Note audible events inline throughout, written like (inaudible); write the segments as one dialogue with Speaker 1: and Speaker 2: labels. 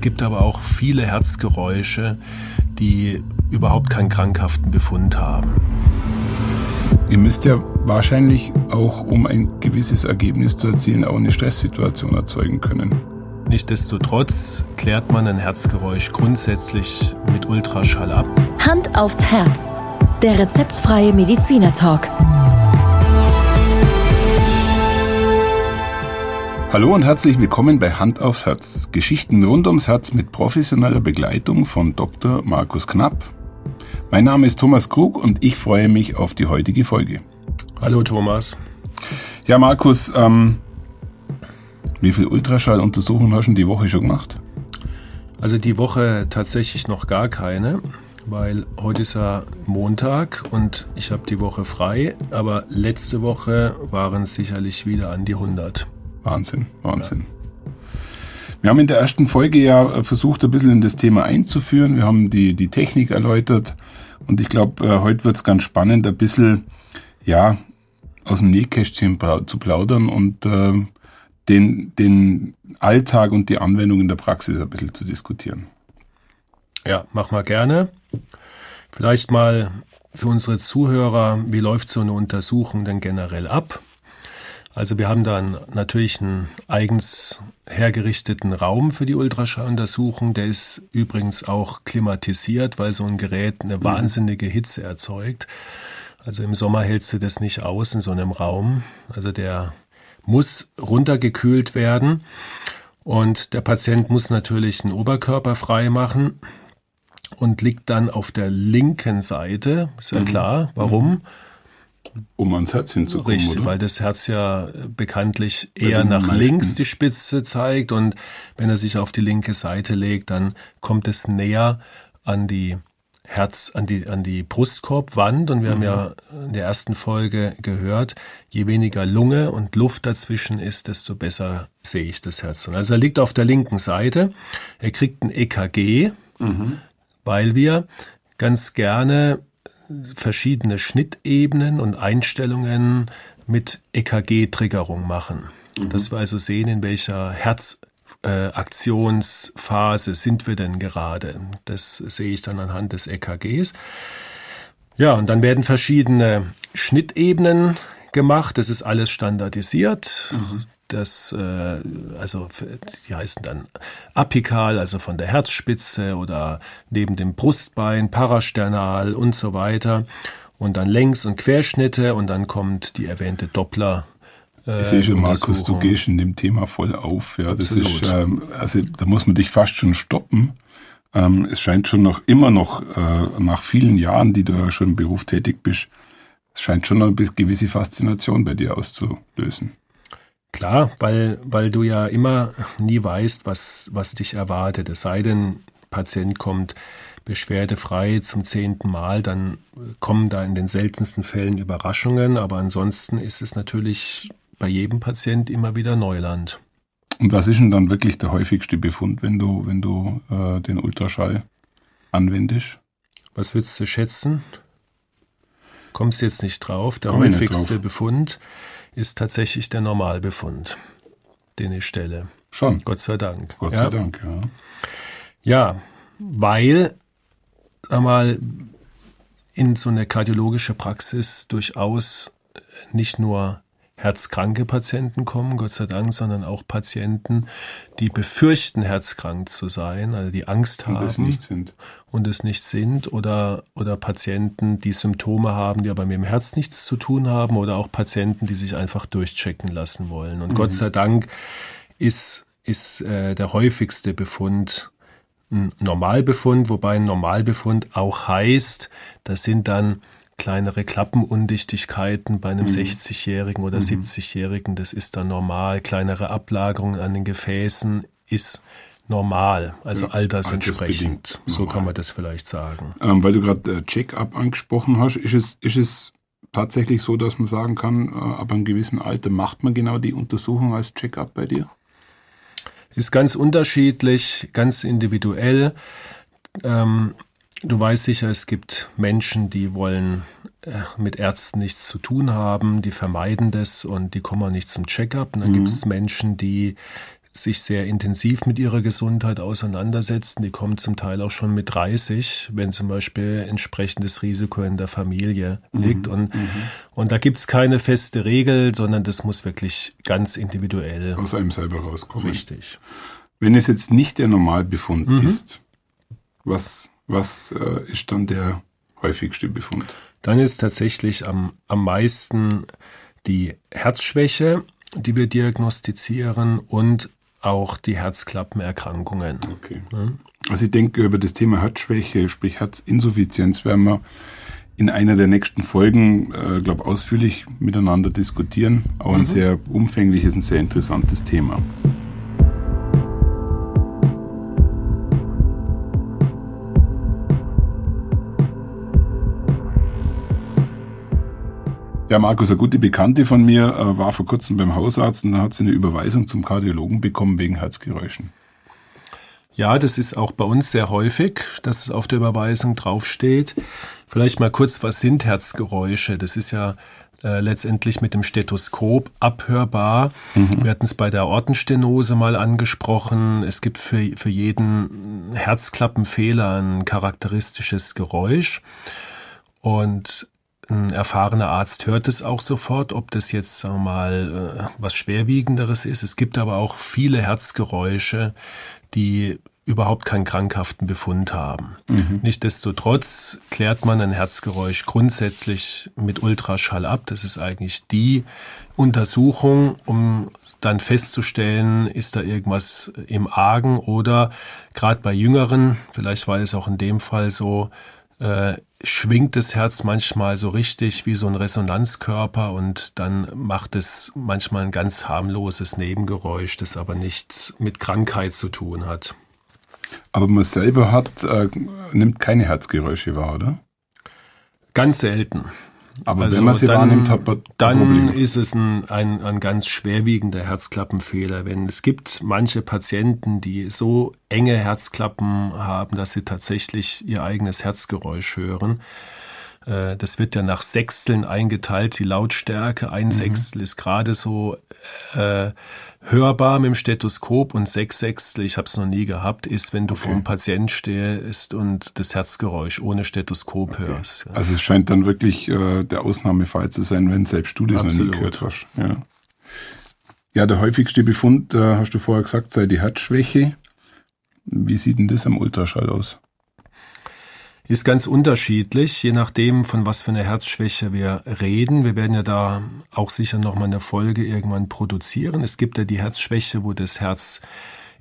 Speaker 1: Es gibt aber auch viele Herzgeräusche, die überhaupt keinen krankhaften Befund haben.
Speaker 2: Ihr müsst ja wahrscheinlich auch, um ein gewisses Ergebnis zu erzielen, auch eine Stresssituation erzeugen können.
Speaker 1: Nichtsdestotrotz klärt man ein Herzgeräusch grundsätzlich mit Ultraschall ab.
Speaker 3: Hand aufs Herz. Der rezeptfreie Mediziner
Speaker 2: Hallo und herzlich willkommen bei Hand aufs Herz. Geschichten rund ums Herz mit professioneller Begleitung von Dr. Markus Knapp. Mein Name ist Thomas Krug und ich freue mich auf die heutige Folge.
Speaker 1: Hallo Thomas.
Speaker 2: Ja, Markus, ähm, wie viel Ultraschalluntersuchungen hast du die Woche schon gemacht?
Speaker 1: Also die Woche tatsächlich noch gar keine, weil heute ist ja Montag und ich habe die Woche frei, aber letzte Woche waren es sicherlich wieder an die 100.
Speaker 2: Wahnsinn, Wahnsinn. Wir haben in der ersten Folge ja versucht, ein bisschen in das Thema einzuführen. Wir haben die, die Technik erläutert und ich glaube, äh, heute wird es ganz spannend, ein bisschen, ja, aus dem Nähkästchen zu plaudern und äh, den, den Alltag und die Anwendung in der Praxis ein bisschen zu diskutieren.
Speaker 1: Ja, mach mal gerne. Vielleicht mal für unsere Zuhörer, wie läuft so eine Untersuchung denn generell ab? Also wir haben dann natürlich einen eigens hergerichteten Raum für die Ultraschalluntersuchung. Der ist übrigens auch klimatisiert, weil so ein Gerät eine mhm. wahnsinnige Hitze erzeugt. Also im Sommer hältst du das nicht aus in so einem Raum. Also der muss runtergekühlt werden. Und der Patient muss natürlich einen Oberkörper frei machen und liegt dann auf der linken Seite. Ist ja mhm. klar. Warum? Mhm
Speaker 2: um ans Herz hinzukommen.
Speaker 1: Richtig, oder? weil das Herz ja bekanntlich eher nach meisten. links die Spitze zeigt und wenn er sich auf die linke Seite legt, dann kommt es näher an die Herz, an die, an die Brustkorbwand und wir mhm. haben ja in der ersten Folge gehört, je weniger Lunge und Luft dazwischen ist, desto besser sehe ich das Herz. Also er liegt auf der linken Seite, er kriegt ein EKG, mhm. weil wir ganz gerne verschiedene Schnittebenen und Einstellungen mit EKG-Triggerung machen. Mhm. Dass wir also sehen, in welcher Herzaktionsphase äh, sind wir denn gerade. Das sehe ich dann anhand des EKGs. Ja, und dann werden verschiedene Schnittebenen gemacht. Das ist alles standardisiert. Mhm das, äh, also die heißen dann apikal, also von der Herzspitze oder neben dem Brustbein, parasternal und so weiter. Und dann Längs- und Querschnitte und dann kommt die erwähnte Doppler.
Speaker 2: Äh, ich sehe schon, Markus, du gehst in dem Thema voll auf. Ja, das ist, ähm, also da muss man dich fast schon stoppen. Ähm, es scheint schon noch immer noch äh, nach vielen Jahren, die du ja schon im Beruf tätig bist, es scheint schon noch eine gewisse Faszination bei dir auszulösen.
Speaker 1: Klar, weil, weil du ja immer nie weißt, was, was dich erwartet. Es sei denn, Patient kommt beschwerdefrei zum zehnten Mal, dann kommen da in den seltensten Fällen Überraschungen, aber ansonsten ist es natürlich bei jedem Patient immer wieder Neuland.
Speaker 2: Und was ist denn dann wirklich der häufigste Befund, wenn du, wenn du äh, den Ultraschall anwendest?
Speaker 1: Was würdest du schätzen? Kommst jetzt nicht drauf. Der Komm häufigste Befund ist tatsächlich der Normalbefund, den ich stelle.
Speaker 2: Schon.
Speaker 1: Gott sei Dank.
Speaker 2: Gott ja. sei Dank, ja.
Speaker 1: Ja, weil, sag mal, in so eine kardiologische Praxis durchaus nicht nur herzkranke Patienten kommen, Gott sei Dank, sondern auch Patienten, die befürchten, herzkrank zu sein, also die Angst haben
Speaker 2: und es nicht sind.
Speaker 1: Und es nicht sind oder, oder Patienten, die Symptome haben, die aber mit dem Herz nichts zu tun haben oder auch Patienten, die sich einfach durchchecken lassen wollen. Und mhm. Gott sei Dank ist, ist äh, der häufigste Befund ein Normalbefund, wobei ein Normalbefund auch heißt, das sind dann kleinere Klappenundichtigkeiten bei einem mhm. 60-Jährigen oder mhm. 70-Jährigen, das ist dann normal. Kleinere Ablagerungen an den Gefäßen ist normal, also ja, altersentsprechend. So kann man das vielleicht sagen.
Speaker 2: Ähm, weil du gerade äh, Check-up angesprochen hast, ist es, ist es tatsächlich so, dass man sagen kann, äh, ab einem gewissen Alter macht man genau die Untersuchung als Check-up bei dir?
Speaker 1: Ist ganz unterschiedlich, ganz individuell. Ähm, Du weißt sicher, es gibt Menschen, die wollen äh, mit Ärzten nichts zu tun haben, die vermeiden das und die kommen auch nicht zum Checkup. Und dann mhm. gibt es Menschen, die sich sehr intensiv mit ihrer Gesundheit auseinandersetzen. Die kommen zum Teil auch schon mit 30, wenn zum Beispiel entsprechendes Risiko in der Familie mhm. liegt. Und, mhm. und da gibt es keine feste Regel, sondern das muss wirklich ganz individuell
Speaker 2: aus einem selber rauskommen.
Speaker 1: Richtig.
Speaker 2: Wenn es jetzt nicht der Normalbefund mhm. ist, was, was äh, ist dann der häufigste Befund?
Speaker 1: Dann ist tatsächlich am, am meisten die Herzschwäche, die wir diagnostizieren und auch die Herzklappenerkrankungen.
Speaker 2: Okay. Ja. Also ich denke, über das Thema Herzschwäche, sprich Herzinsuffizienz, werden wir in einer der nächsten Folgen, äh, glaube ausführlich miteinander diskutieren. Auch ein mhm. sehr umfängliches und sehr interessantes Thema. Ja, Markus, eine gute Bekannte von mir äh, war vor kurzem beim Hausarzt und da hat sie eine Überweisung zum Kardiologen bekommen wegen Herzgeräuschen.
Speaker 1: Ja, das ist auch bei uns sehr häufig, dass es auf der Überweisung draufsteht. Vielleicht mal kurz, was sind Herzgeräusche? Das ist ja äh, letztendlich mit dem Stethoskop abhörbar. Mhm. Wir hatten es bei der Ortenstenose mal angesprochen. Es gibt für, für jeden Herzklappenfehler ein charakteristisches Geräusch. Und ein erfahrener Arzt hört es auch sofort, ob das jetzt sagen wir mal äh, was schwerwiegenderes ist. Es gibt aber auch viele Herzgeräusche, die überhaupt keinen krankhaften Befund haben. Mhm. Nichtsdestotrotz klärt man ein Herzgeräusch grundsätzlich mit Ultraschall ab. Das ist eigentlich die Untersuchung, um dann festzustellen, ist da irgendwas im Argen oder gerade bei Jüngeren, vielleicht war es auch in dem Fall so, äh, schwingt das Herz manchmal so richtig wie so ein Resonanzkörper und dann macht es manchmal ein ganz harmloses Nebengeräusch, das aber nichts mit Krankheit zu tun hat.
Speaker 2: Aber man selber hat, äh, nimmt keine Herzgeräusche wahr, oder?
Speaker 1: Ganz selten.
Speaker 2: Aber also wenn man sie dann, wahrnimmt, hat man
Speaker 1: dann Probleme. ist es ein, ein, ein ganz schwerwiegender Herzklappenfehler. Wenn es gibt manche Patienten, die so enge Herzklappen haben, dass sie tatsächlich ihr eigenes Herzgeräusch hören. Äh, das wird ja nach Sechsteln eingeteilt, die Lautstärke. Ein mhm. Sechstel ist gerade so äh, hörbar mit dem Stethoskop und sechs Sechstel, ich habe es noch nie gehabt, ist, wenn du okay. vor einem Patient stehst und das Herzgeräusch ohne Stethoskop okay. hörst.
Speaker 2: Also es scheint dann wirklich äh, der Ausnahmefall zu sein, wenn selbst du das noch nie gehört hast. Ja. ja, der häufigste Befund, äh, hast du vorher gesagt, sei die Herzschwäche. Wie sieht denn das am Ultraschall aus?
Speaker 1: Ist ganz unterschiedlich, je nachdem, von was für einer Herzschwäche wir reden. Wir werden ja da auch sicher nochmal eine Folge irgendwann produzieren. Es gibt ja die Herzschwäche, wo das Herz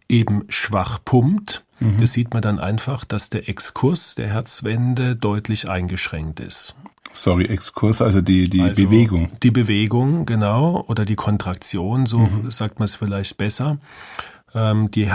Speaker 1: eben schwach pumpt. Mhm. Das sieht man dann einfach, dass der Exkurs der Herzwände deutlich eingeschränkt ist.
Speaker 2: Sorry, Exkurs, also die, die also Bewegung.
Speaker 1: Die Bewegung, genau, oder die Kontraktion, so mhm. sagt man es vielleicht besser. Ähm, die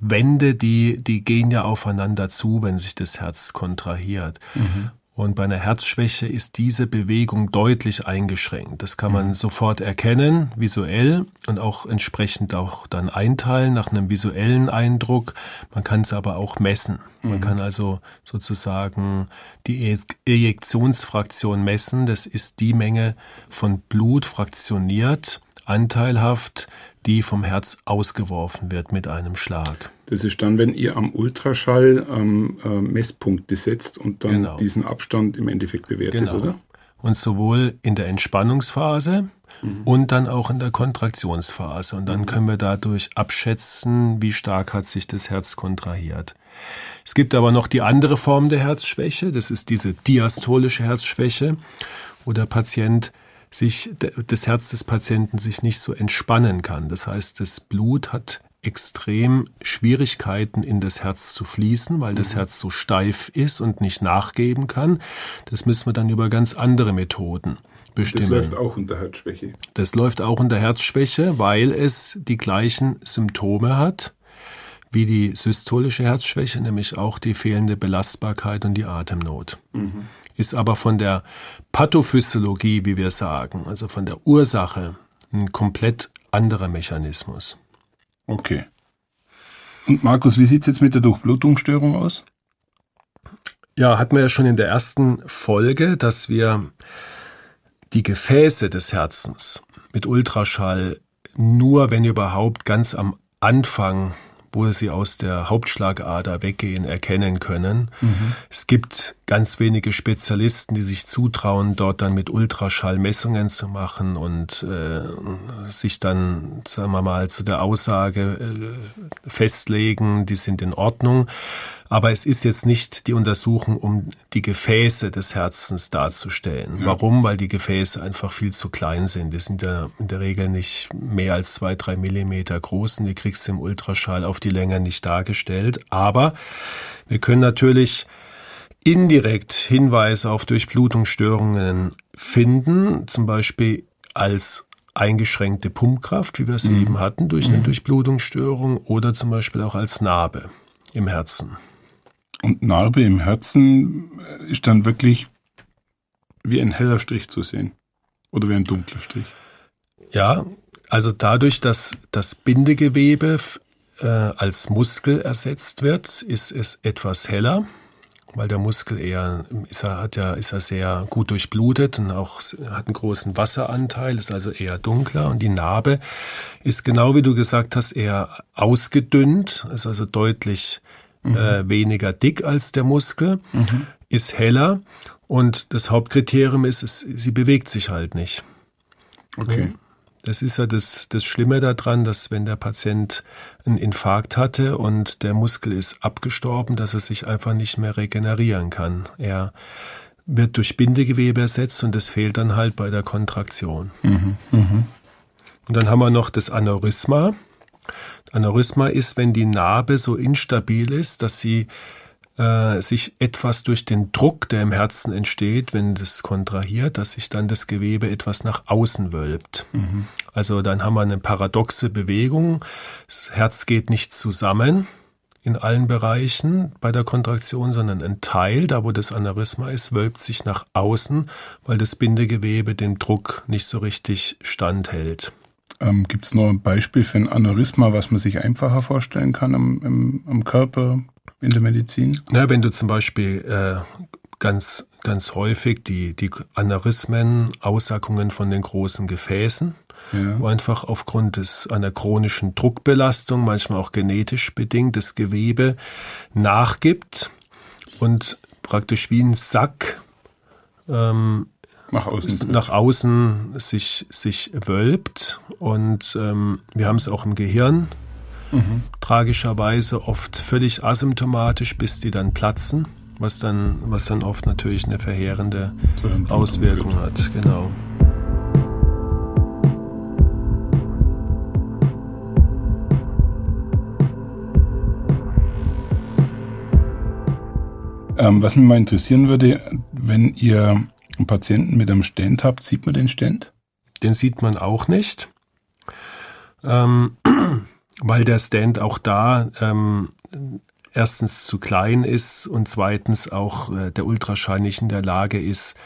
Speaker 1: Herzwände, die, die gehen ja aufeinander zu, wenn sich das Herz kontrahiert. Mhm. Und bei einer Herzschwäche ist diese Bewegung deutlich eingeschränkt. Das kann man mhm. sofort erkennen, visuell und auch entsprechend auch dann einteilen nach einem visuellen Eindruck. Man kann es aber auch messen. Man mhm. kann also sozusagen die Ejektionsfraktion messen. Das ist die Menge von Blut fraktioniert, anteilhaft die vom Herz ausgeworfen wird mit einem Schlag.
Speaker 2: Das ist dann, wenn ihr am Ultraschall ähm, äh, Messpunkte setzt und dann genau. diesen Abstand im Endeffekt bewertet, genau. oder?
Speaker 1: Und sowohl in der Entspannungsphase mhm. und dann auch in der Kontraktionsphase. Und dann mhm. können wir dadurch abschätzen, wie stark hat sich das Herz kontrahiert. Es gibt aber noch die andere Form der Herzschwäche, das ist diese diastolische Herzschwäche, wo der Patient sich das Herz des Patienten sich nicht so entspannen kann. Das heißt, das Blut hat extrem Schwierigkeiten in das Herz zu fließen, weil das mhm. Herz so steif ist und nicht nachgeben kann. Das müssen wir dann über ganz andere Methoden bestimmen. Das
Speaker 2: läuft auch unter Herzschwäche.
Speaker 1: Das läuft auch unter Herzschwäche, weil es die gleichen Symptome hat wie die systolische Herzschwäche, nämlich auch die fehlende Belastbarkeit und die Atemnot. Mhm ist aber von der Pathophysiologie, wie wir sagen, also von der Ursache, ein komplett anderer Mechanismus.
Speaker 2: Okay. Und Markus, wie sieht es jetzt mit der Durchblutungsstörung aus?
Speaker 1: Ja, hatten wir ja schon in der ersten Folge, dass wir die Gefäße des Herzens mit Ultraschall nur, wenn überhaupt, ganz am Anfang wo sie aus der Hauptschlagader weggehen, erkennen können. Mhm. Es gibt ganz wenige Spezialisten, die sich zutrauen, dort dann mit Ultraschall Messungen zu machen und äh, sich dann, sagen wir mal, zu der Aussage äh, festlegen, die sind in Ordnung. Aber es ist jetzt nicht die Untersuchung, um die Gefäße des Herzens darzustellen. Ja. Warum? Weil die Gefäße einfach viel zu klein sind. Die sind ja in der Regel nicht mehr als zwei, drei Millimeter groß und die kriegst du im Ultraschall auf die Länge nicht dargestellt. Aber wir können natürlich indirekt Hinweise auf Durchblutungsstörungen finden, zum Beispiel als eingeschränkte Pumpkraft, wie wir es mhm. eben hatten, durch eine mhm. Durchblutungsstörung oder zum Beispiel auch als Narbe im Herzen.
Speaker 2: Und Narbe im Herzen ist dann wirklich wie ein heller Strich zu sehen oder wie ein dunkler Strich.
Speaker 1: Ja, also dadurch, dass das Bindegewebe äh, als Muskel ersetzt wird, ist es etwas heller, weil der Muskel eher ist er, hat ja ist er sehr gut durchblutet und auch hat einen großen Wasseranteil, ist also eher dunkler und die Narbe ist genau wie du gesagt hast eher ausgedünnt, ist also deutlich mhm. äh, weniger dick als der Muskel, mhm. ist heller und das Hauptkriterium ist, es, sie bewegt sich halt nicht. Okay. Das ist ja das, das Schlimme daran, dass wenn der Patient einen Infarkt hatte und der Muskel ist abgestorben, dass er sich einfach nicht mehr regenerieren kann. Er wird durch Bindegewebe ersetzt und das fehlt dann halt bei der Kontraktion. Mhm, mh. Und dann haben wir noch das Aneurysma. Aneurysma ist, wenn die Narbe so instabil ist, dass sie äh, sich etwas durch den Druck, der im Herzen entsteht, wenn das kontrahiert, dass sich dann das Gewebe etwas nach außen wölbt. Mhm. Also dann haben wir eine paradoxe Bewegung. Das Herz geht nicht zusammen in allen Bereichen bei der Kontraktion, sondern ein Teil, da wo das Aneurysma ist, wölbt sich nach außen, weil das Bindegewebe dem Druck nicht so richtig standhält.
Speaker 2: Ähm, Gibt es noch ein Beispiel für ein Aneurysma, was man sich einfacher vorstellen kann am, im, am Körper in der Medizin?
Speaker 1: Na, wenn du zum Beispiel äh, ganz, ganz häufig die, die Aneurysmen, Aussackungen von den großen Gefäßen, ja. wo einfach aufgrund des, einer chronischen Druckbelastung, manchmal auch genetisch bedingt, das Gewebe nachgibt und praktisch wie ein Sack ähm, nach außen, nach außen sich, sich wölbt. Und ähm, wir haben es auch im Gehirn. Mhm. Tragischerweise oft völlig asymptomatisch, bis die dann platzen, was dann, was dann oft natürlich eine verheerende Auswirkung hat. Genau.
Speaker 2: Ähm, was mich mal interessieren würde, wenn ihr einen Patienten mit einem Stent habt, sieht man den Stent?
Speaker 1: Den sieht man auch nicht, ähm, (clears throat) weil der Stent auch da ähm, erstens zu klein ist und zweitens auch äh, der Ultraschall nicht in der Lage ist,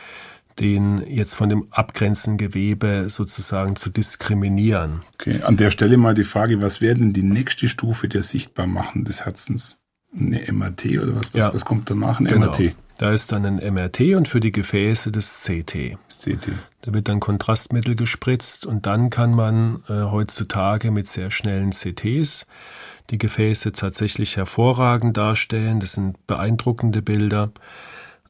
Speaker 1: den jetzt von dem abgrenzenden Gewebe sozusagen zu diskriminieren.
Speaker 2: Okay, an der Stelle mal die Frage, was wäre denn die nächste Stufe der Sichtbarmachen des Herzens? Eine MRT oder was? Was, ja, was kommt danach? Ein
Speaker 1: genau. MRT? Da ist dann ein MRT und für die Gefäße das CT. Das CT. Da wird dann Kontrastmittel gespritzt und dann kann man äh, heutzutage mit sehr schnellen CTs die Gefäße tatsächlich hervorragend darstellen. Das sind beeindruckende Bilder.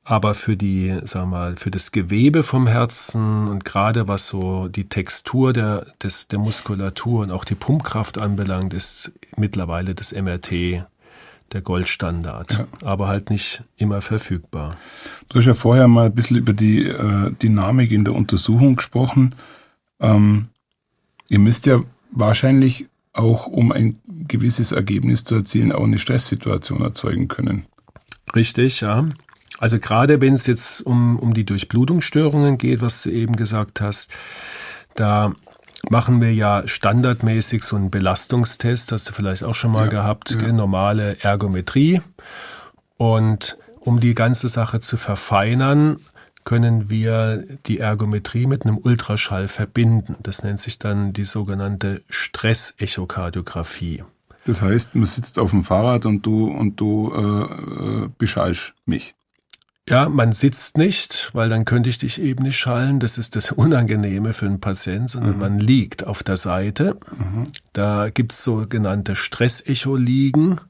Speaker 1: Aber für die, sag mal, für das Gewebe vom Herzen und gerade was so die Textur der, des, der Muskulatur und auch die Pumpkraft anbelangt, ist mittlerweile das MRT der Goldstandard, ja. aber halt nicht immer verfügbar.
Speaker 2: Du hast ja vorher mal ein bisschen über die äh, Dynamik in der Untersuchung gesprochen. Ähm, ihr müsst ja wahrscheinlich auch, um ein gewisses Ergebnis zu erzielen, auch eine Stresssituation erzeugen können.
Speaker 1: Richtig, ja. Also gerade wenn es jetzt um, um die Durchblutungsstörungen geht, was du eben gesagt hast, da machen wir ja standardmäßig so einen Belastungstest, hast du vielleicht auch schon mal ja, gehabt, ja. normale Ergometrie. Und um die ganze Sache zu verfeinern, können wir die Ergometrie mit einem Ultraschall verbinden. Das nennt sich dann die sogenannte Stressechokardiographie.
Speaker 2: Das heißt, man sitzt auf dem Fahrrad und du und du äh, äh beschallst mich.
Speaker 1: Ja, man sitzt nicht, weil dann könnte ich dich eben nicht schallen. Das ist das Unangenehme für einen Patienten, sondern mhm. man liegt auf der Seite. Mhm. Da gibt's sogenannte Stressecho-Liegen.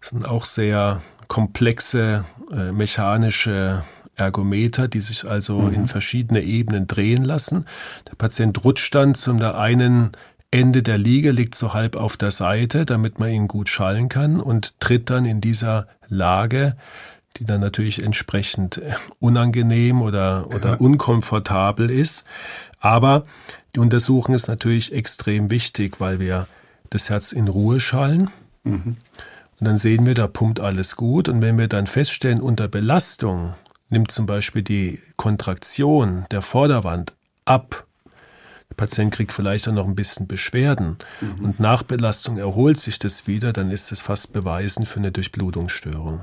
Speaker 1: Das sind auch sehr komplexe äh, mechanische Ergometer, die sich also mhm. in verschiedene Ebenen drehen lassen. Der Patient rutscht dann zum einen Ende der Liege, liegt so halb auf der Seite, damit man ihn gut schallen kann und tritt dann in dieser Lage, die dann natürlich entsprechend unangenehm oder, oder ja. unkomfortabel ist. Aber die Untersuchung ist natürlich extrem wichtig, weil wir das Herz in Ruhe schallen. Mhm. Und dann sehen wir, da pumpt alles gut. Und wenn wir dann feststellen, unter Belastung nimmt zum Beispiel die Kontraktion der Vorderwand ab, der Patient kriegt vielleicht auch noch ein bisschen Beschwerden mhm. und nach Belastung erholt sich das wieder, dann ist es fast beweisen für eine Durchblutungsstörung.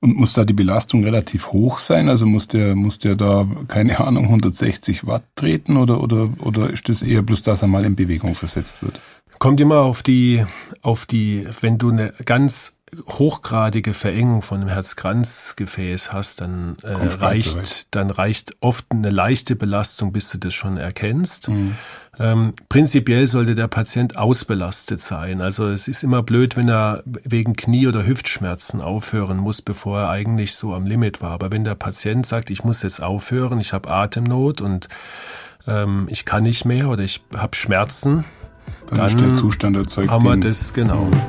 Speaker 2: Und muss da die Belastung relativ hoch sein? Also muss der, muss der da, keine Ahnung, 160 Watt treten oder, oder, oder ist das eher bloß, dass er mal in Bewegung versetzt wird?
Speaker 1: Kommt immer auf die, auf die, wenn du eine ganz hochgradige Verengung von einem Herzkranzgefäß hast, dann äh, reicht, dann reicht oft eine leichte Belastung, bis du das schon erkennst. Mhm. Ähm, prinzipiell sollte der Patient ausbelastet sein. Also es ist immer blöd, wenn er wegen Knie- oder Hüftschmerzen aufhören muss, bevor er eigentlich so am Limit war. Aber wenn der Patient sagt, ich muss jetzt aufhören, ich habe Atemnot und ähm, ich kann nicht mehr oder ich habe Schmerzen,
Speaker 2: dann, dann ist der Zustand erzeugt.
Speaker 1: Haben wir das, genau. Mhm.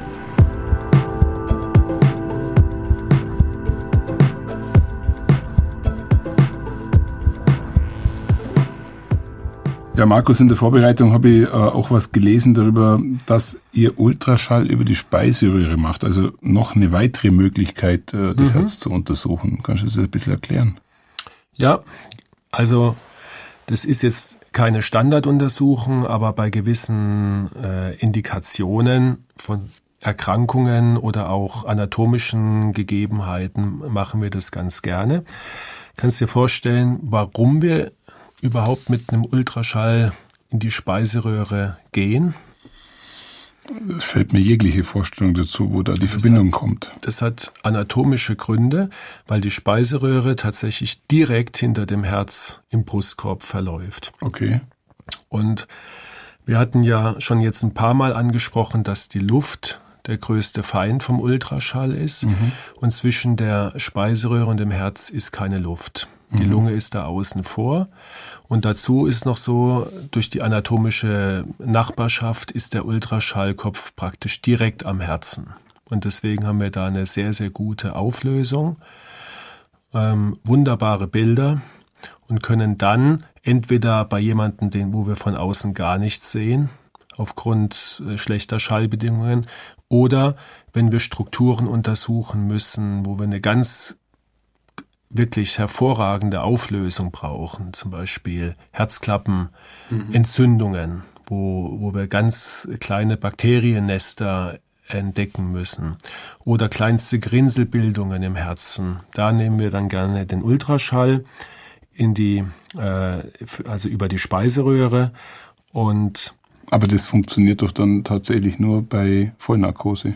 Speaker 2: Ja, Markus, in der Vorbereitung habe ich äh, auch was gelesen darüber, dass ihr Ultraschall über die Speiseröhre macht. Also noch eine weitere Möglichkeit, äh, das mhm. Herz zu untersuchen. Kannst du das ein bisschen erklären?
Speaker 1: Ja, also das ist jetzt keine Standarduntersuchung, aber bei gewissen äh, Indikationen von Erkrankungen oder auch anatomischen Gegebenheiten machen wir das ganz gerne. Kannst dir vorstellen, warum wir überhaupt mit einem Ultraschall in die Speiseröhre gehen?
Speaker 2: Es fällt mir jegliche Vorstellung dazu, wo da die das Verbindung
Speaker 1: hat,
Speaker 2: kommt.
Speaker 1: Das hat anatomische Gründe, weil die Speiseröhre tatsächlich direkt hinter dem Herz im Brustkorb verläuft.
Speaker 2: Okay.
Speaker 1: Und wir hatten ja schon jetzt ein paar Mal angesprochen, dass die Luft der größte Feind vom Ultraschall ist. Mhm. Und zwischen der Speiseröhre und dem Herz ist keine Luft. Die mhm. Lunge ist da außen vor. Und dazu ist noch so, durch die anatomische Nachbarschaft ist der Ultraschallkopf praktisch direkt am Herzen. Und deswegen haben wir da eine sehr, sehr gute Auflösung, ähm, wunderbare Bilder und können dann entweder bei jemandem, den, wo wir von außen gar nichts sehen, aufgrund äh, schlechter Schallbedingungen, oder wenn wir Strukturen untersuchen müssen, wo wir eine ganz wirklich hervorragende Auflösung brauchen, zum Beispiel Herzklappen, mhm. Entzündungen, wo, wo wir ganz kleine Bakteriennester entdecken müssen oder kleinste Grinselbildungen im Herzen. Da nehmen wir dann gerne den Ultraschall in die, äh, also über die Speiseröhre und
Speaker 2: aber das funktioniert doch dann tatsächlich nur bei Vollnarkose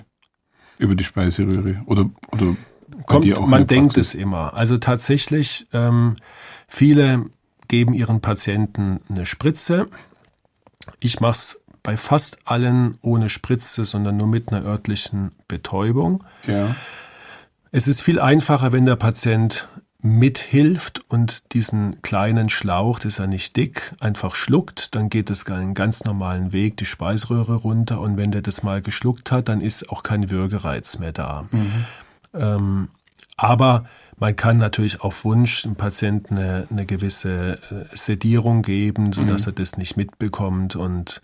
Speaker 2: über die Speiseröhre oder oder
Speaker 1: Kommt, man denkt es immer. Also tatsächlich, ähm, viele geben ihren Patienten eine Spritze. Ich mache es bei fast allen ohne Spritze, sondern nur mit einer örtlichen Betäubung.
Speaker 2: Ja.
Speaker 1: Es ist viel einfacher, wenn der Patient mithilft und diesen kleinen Schlauch, das ist ja nicht dick, einfach schluckt, dann geht es einen ganz normalen Weg, die Speiseröhre runter und wenn der das mal geschluckt hat, dann ist auch kein Würgereiz mehr da. Mhm. Ähm, aber man kann natürlich auf Wunsch dem Patienten eine, eine gewisse äh, Sedierung geben, sodass mhm. er das nicht mitbekommt und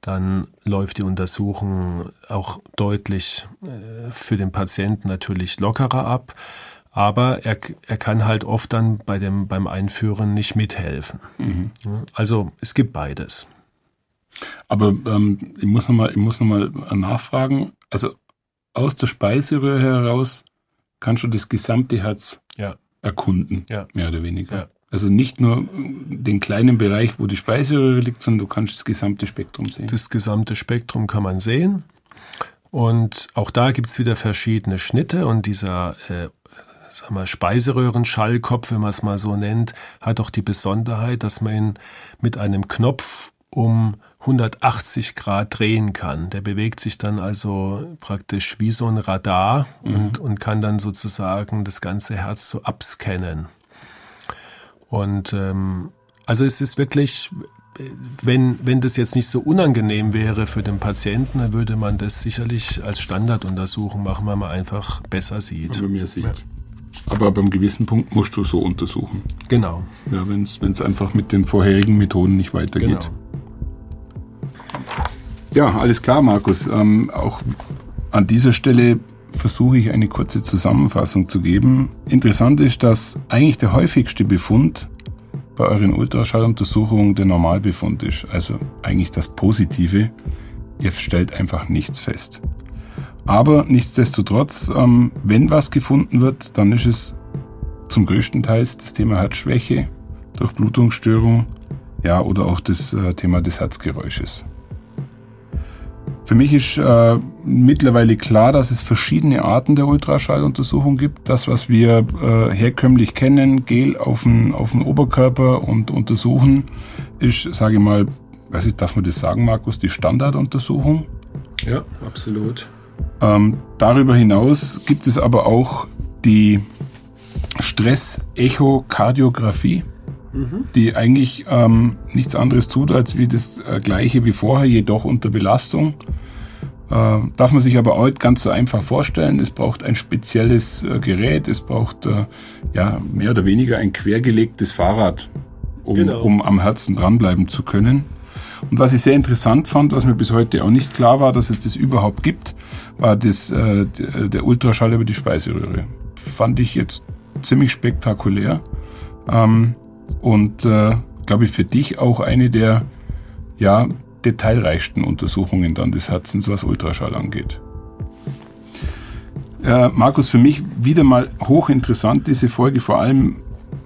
Speaker 1: dann läuft die Untersuchung auch deutlich äh, für den Patienten natürlich lockerer ab. Aber er, er kann halt oft dann bei dem, beim Einführen nicht mithelfen. Mhm. Also es gibt beides.
Speaker 2: Aber ähm, ich muss nochmal noch, nachfragen. Also aus der Speiseröhre heraus kannst du das gesamte Herz
Speaker 1: ja.
Speaker 2: erkunden,
Speaker 1: ja.
Speaker 2: mehr oder weniger.
Speaker 1: Ja.
Speaker 2: Also nicht nur den kleinen Bereich, wo die Speiseröhre liegt, sondern du kannst das gesamte Spektrum sehen.
Speaker 1: Das gesamte Spektrum kann man sehen. Und auch da gibt es wieder verschiedene Schnitte und dieser äh, sagen wir, Speiseröhrenschallkopf, wenn man es mal so nennt, hat auch die Besonderheit, dass man ihn mit einem Knopf um 180 Grad drehen kann. Der bewegt sich dann also praktisch wie so ein Radar mhm. und, und kann dann sozusagen das ganze Herz so abscannen. Und ähm, also es ist wirklich, wenn, wenn das jetzt nicht so unangenehm wäre für den Patienten, dann würde man das sicherlich als Standarduntersuchung machen, weil man einfach besser sieht.
Speaker 2: Man mehr sieht. Ja. Aber beim gewissen Punkt musst du so untersuchen.
Speaker 1: Genau.
Speaker 2: Ja, wenn es einfach mit den vorherigen Methoden nicht weitergeht. Genau. Ja, alles klar, Markus. Ähm, auch an dieser Stelle versuche ich eine kurze Zusammenfassung zu geben. Interessant ist, dass eigentlich der häufigste Befund bei euren Ultraschalluntersuchungen der Normalbefund ist. Also eigentlich das Positive. Ihr stellt einfach nichts fest. Aber nichtsdestotrotz, ähm, wenn was gefunden wird, dann ist es zum größten Teil das Thema Herzschwäche, Durchblutungsstörung, ja, oder auch das äh, Thema des Herzgeräusches. Für mich ist äh, mittlerweile klar, dass es verschiedene Arten der Ultraschalluntersuchung gibt. Das, was wir äh, herkömmlich kennen, Gel auf den, auf den Oberkörper und untersuchen, ist, sage ich mal, weiß ich, darf man das sagen, Markus, die Standarduntersuchung.
Speaker 1: Ja, absolut.
Speaker 2: Ähm, darüber hinaus gibt es aber auch die Stress-Echokardiographie mhm. die eigentlich ähm, nichts anderes tut, als wie das äh, gleiche wie vorher, jedoch unter Belastung. Äh, darf man sich aber auch nicht ganz so einfach vorstellen. Es braucht ein spezielles äh, Gerät, es braucht äh, ja mehr oder weniger ein quergelegtes Fahrrad, um, genau. um am Herzen dranbleiben zu können. Und was ich sehr interessant fand, was mir bis heute auch nicht klar war, dass es das überhaupt gibt, war das, äh, der Ultraschall über die Speiseröhre. Fand ich jetzt ziemlich spektakulär. Ähm, und äh, glaube ich für dich auch eine der ja, detailreichsten Untersuchungen dann des Herzens, was Ultraschall angeht. Äh, Markus, für mich wieder mal hochinteressant diese Folge. Vor allem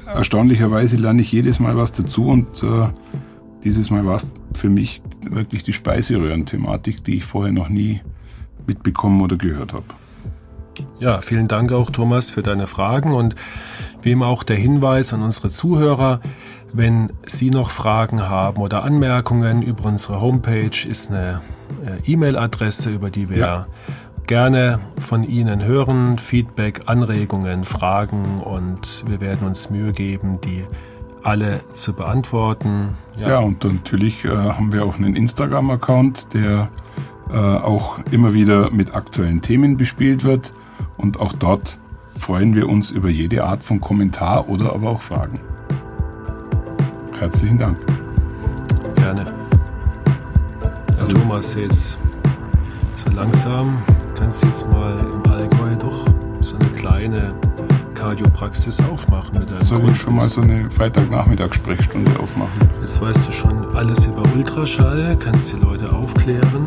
Speaker 2: erstaunlicherweise lerne ich jedes Mal was dazu und äh, dieses Mal war es für mich wirklich die Speiseröhren-Thematik, die ich vorher noch nie mitbekommen oder gehört habe.
Speaker 1: Ja, vielen Dank auch, Thomas, für deine Fragen und wie immer auch der Hinweis an unsere Zuhörer, wenn Sie noch Fragen haben oder Anmerkungen über unsere Homepage ist eine äh, E-Mail-Adresse, über die wir ja. gerne von Ihnen hören, Feedback, Anregungen, Fragen und wir werden uns Mühe geben, die alle zu beantworten.
Speaker 2: Ja, ja und natürlich äh, haben wir auch einen Instagram-Account, der auch immer wieder mit aktuellen Themen bespielt wird. Und auch dort freuen wir uns über jede Art von Kommentar oder aber auch Fragen. Herzlichen Dank.
Speaker 1: Gerne. Also Thomas, jetzt so langsam kannst du jetzt mal im Allgäu doch so eine kleine Kardiopraxis aufmachen mit deinem
Speaker 2: Soll ich schon mal so eine Freitagnachmittagssprechstunde aufmachen?
Speaker 1: Jetzt weißt du schon alles über Ultraschall, kannst die Leute aufklären